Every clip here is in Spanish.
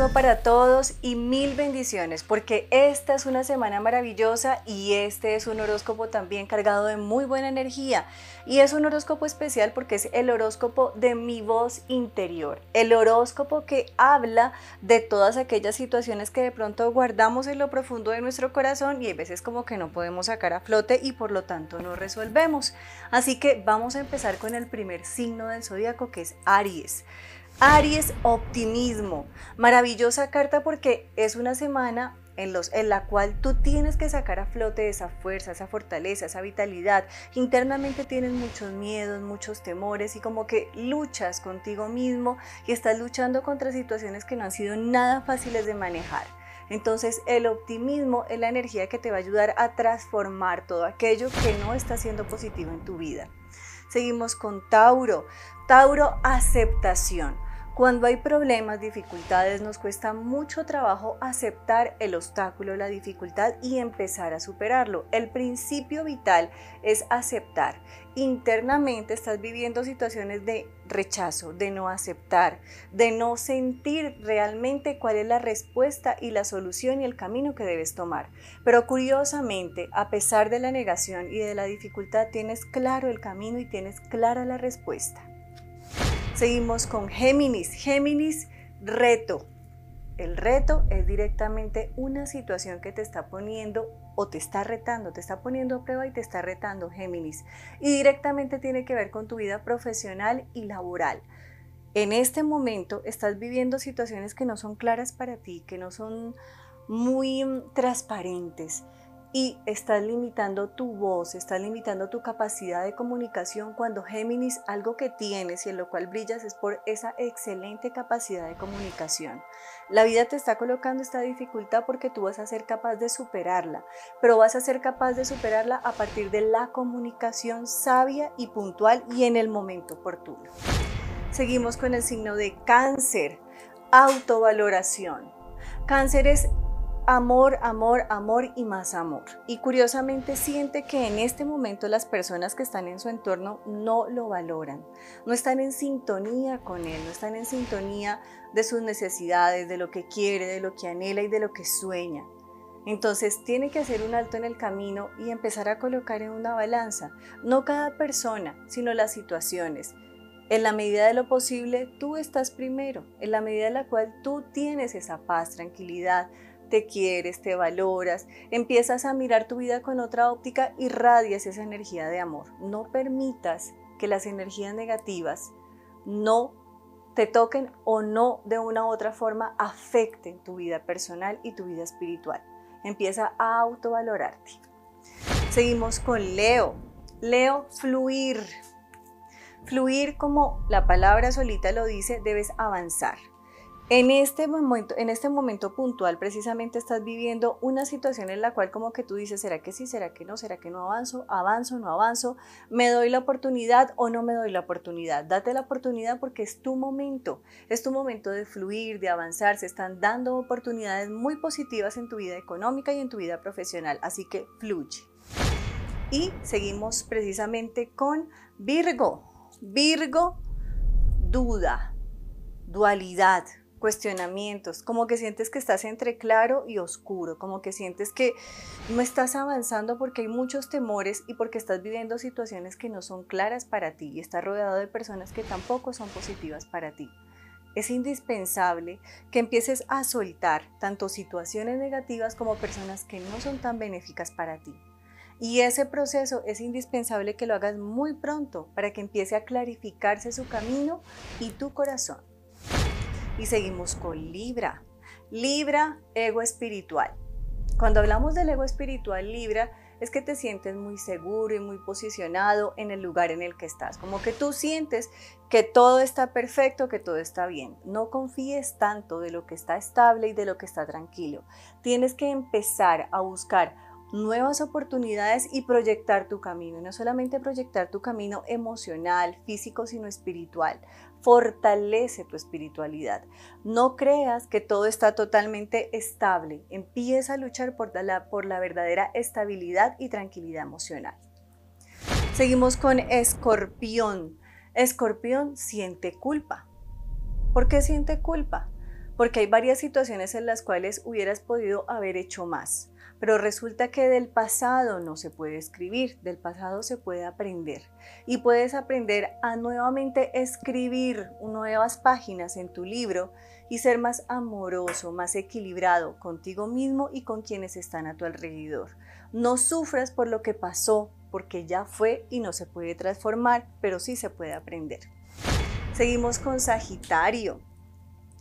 saludo para todos y mil bendiciones porque esta es una semana maravillosa y este es un horóscopo también cargado de muy buena energía y es un horóscopo especial porque es el horóscopo de mi voz interior, el horóscopo que habla de todas aquellas situaciones que de pronto guardamos en lo profundo de nuestro corazón y hay veces como que no podemos sacar a flote y por lo tanto no resolvemos. Así que vamos a empezar con el primer signo del zodiaco que es Aries. Aries, optimismo. Maravillosa carta porque es una semana en, la cual tú tienes que sacar a flote esa fuerza, esa fortaleza, esa vitalidad. Internamente tienes muchos miedos, muchos temores y como que luchas contigo mismo y estás luchando contra situaciones que no han sido nada fáciles de manejar. Entonces el optimismo es la energía que te va a ayudar a transformar todo aquello que no está siendo positivo en tu vida. Seguimos con Tauro. Tauro, aceptación. Cuando hay problemas, dificultades, nos cuesta mucho trabajo aceptar el obstáculo, la dificultad y empezar a superarlo. El principio vital es aceptar. Internamente estás viviendo situaciones de rechazo, de no aceptar, de no sentir realmente cuál es la respuesta y la solución y el camino que debes tomar. Pero curiosamente, a pesar de la negación y de la dificultad, tienes claro el camino y tienes clara la respuesta. Seguimos con Géminis. Géminis, reto. El reto es directamente una situación que te está poniendo o te está retando, te está poniendo a prueba y te está retando, Géminis. Y directamente tiene que ver con tu vida profesional y laboral. En este momento estás viviendo situaciones que no son claras para ti, que no son muy mm, transparentes y estás limitando tu voz, estás limitando tu capacidad de comunicación cuando Géminis algo que tienes y en lo cual brillas es por esa excelente capacidad de comunicación. La vida te está colocando esta dificultad porque tú vas a ser capaz de superarla, pero vas a ser capaz de superarla a partir de la comunicación sabia y puntual y en el momento oportuno. Seguimos con el signo de cáncer, autovaloración. Cáncer es amor, amor, amor y más amor. Y curiosamente siente que en este momento las personas que están en su entorno no lo valoran, no están en sintonía con él, no están en sintonía de sus necesidades, de lo que quiere, de lo que anhela y de lo que sueña. Entonces tiene que hacer un alto en el camino y empezar a colocar en una balanza, no cada persona, sino las situaciones. En la medida de lo posible, tú estás primero, en la medida en la cual tú tienes esa paz, tranquilidad, te quieres, te valoras, empiezas a mirar tu vida con otra óptica y radias esa energía de amor. No permitas que las energías negativas no te toquen o no de una u otra forma afecten tu vida personal y tu vida espiritual. Empieza a autovalorarte. Seguimos con Leo. Leo, fluir. Fluir como la palabra solita lo dice, debes avanzar. En este, momento, en este momento puntual precisamente estás viviendo una situación en la cual como que tú dices, ¿será que sí? ¿Será que no? ¿Será que no avanzo? ¿Avanzo? ¿No avanzo? ¿Me doy la oportunidad o no me doy la oportunidad? Date la oportunidad porque es tu momento, es tu momento de fluir, de avanzar, se están dando oportunidades muy positivas en tu vida económica y en tu vida profesional, así que fluye. Y seguimos precisamente con Virgo. Virgo, duda, dualidad, cuestionamientos, como que sientes que estás entre claro y oscuro, como que sientes que no estás avanzando porque hay muchos temores y porque estás viviendo situaciones que no son claras para ti y estás rodeado de personas que tampoco son positivas para ti. Es indispensable que empieces a soltar tanto situaciones negativas como personas que no son tan benéficas para ti. Y ese proceso es indispensable que lo hagas muy pronto para que empiece a clarificarse su camino y tu corazón. Y seguimos con Libra. Libra, ego espiritual. Cuando hablamos del ego espiritual, Libra, es que te sientes muy seguro y muy posicionado en el lugar en el que estás. Como que tú sientes que todo está perfecto, que todo está bien. No confíes tanto de lo que está estable y de lo que está tranquilo. Tienes que empezar a buscar nuevas oportunidades y proyectar tu camino. no solamente proyectar tu camino emocional, físico, sino espiritual. Fortalece tu espiritualidad. No creas que todo está totalmente estable. Empieza a luchar por la, por la verdadera estabilidad y tranquilidad emocional. Seguimos con Escorpión. Escorpión siente culpa. ¿Por qué siente culpa? porque hay varias situaciones en las cuales hubieras podido haber hecho más. Pero resulta que del pasado no se puede escribir, del pasado se puede aprender. Y puedes aprender a nuevamente escribir nuevas páginas en tu libro y ser más amoroso, más equilibrado contigo mismo y con quienes están a tu alrededor. No sufras por lo que pasó, porque ya fue y no se puede transformar, pero sí se puede aprender. Seguimos con Sagitario.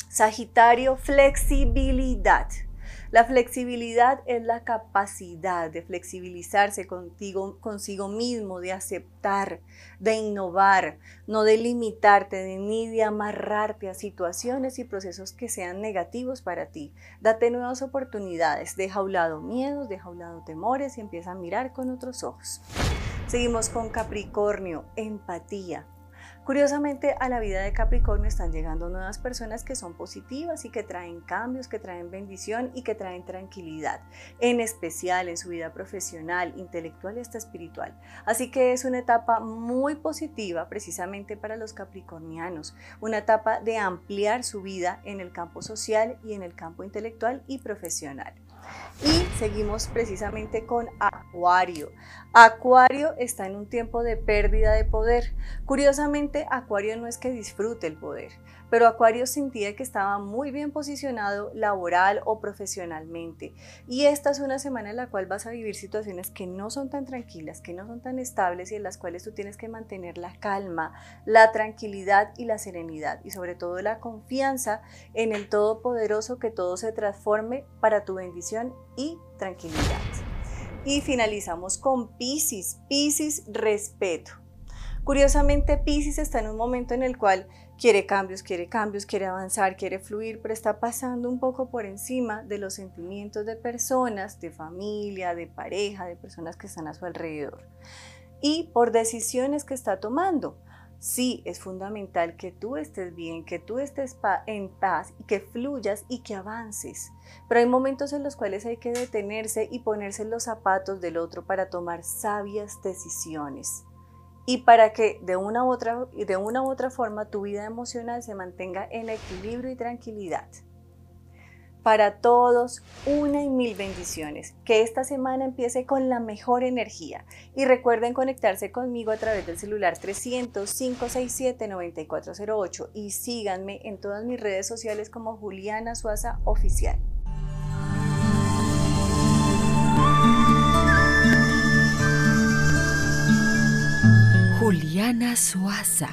Sagitario, flexibilidad. La flexibilidad es la capacidad de flexibilizarse consigo mismo, de aceptar, de innovar, no de limitarte ni de amarrarte a situaciones y procesos que sean negativos para ti. Date nuevas oportunidades, deja a un lado miedos, deja a un lado temores y empieza a mirar con otros ojos. Seguimos con Capricornio, empatía. Curiosamente, a la vida de Capricornio están llegando nuevas personas que son positivas y que traen cambios, que traen bendición y que traen tranquilidad, en especial en su vida profesional, intelectual y hasta espiritual. Así que es una etapa muy positiva precisamente para los capricornianos, una etapa de ampliar su vida en el campo social y en el campo intelectual y profesional. Y seguimos precisamente con Acuario. Acuario está en un tiempo de pérdida de poder. Curiosamente, Acuario no es que disfrute el poder, pero Acuario sentía que estaba muy bien posicionado laboral o profesionalmente. Y esta es una semana en la cual vas a vivir situaciones que no son tan tranquilas, que no son tan estables y en las cuales tú tienes que mantener la calma, la tranquilidad y la serenidad y sobre todo la confianza en el Todopoderoso que todo se transforme para tu bendición y tranquilidad. Y finalizamos con Pisces. Pisces, respeto. Curiosamente, Pisces está en un momento en el cual quiere cambios, quiere cambios, quiere avanzar, quiere fluir, pero está pasando un poco por encima de los sentimientos de personas, de familia, de pareja, de personas que están a su alrededor. Y por decisiones que está tomando. Sí, es fundamental que tú estés bien, que tú estés en paz y que fluyas y que avances. Pero hay momentos en los cuales hay que detenerse y ponerse los zapatos del otro para tomar sabias decisiones y para que de una, u otra, de una u otra forma tu vida emocional se mantenga en equilibrio y tranquilidad. Para todos, una y mil bendiciones. Que esta semana empiece con la mejor energía. Y recuerden conectarse conmigo a través del celular 300-567-9408 y síganme en todas mis redes sociales como Juliana Suaza Oficial. Juliana Suaza.